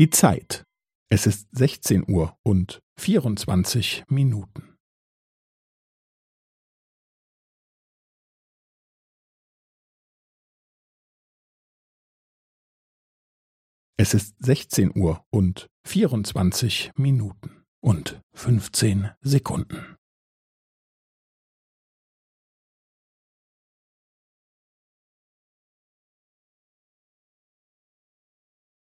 Die Zeit. Es ist 16 Uhr und 24 Minuten. Es ist 16 Uhr und 24 Minuten und 15 Sekunden.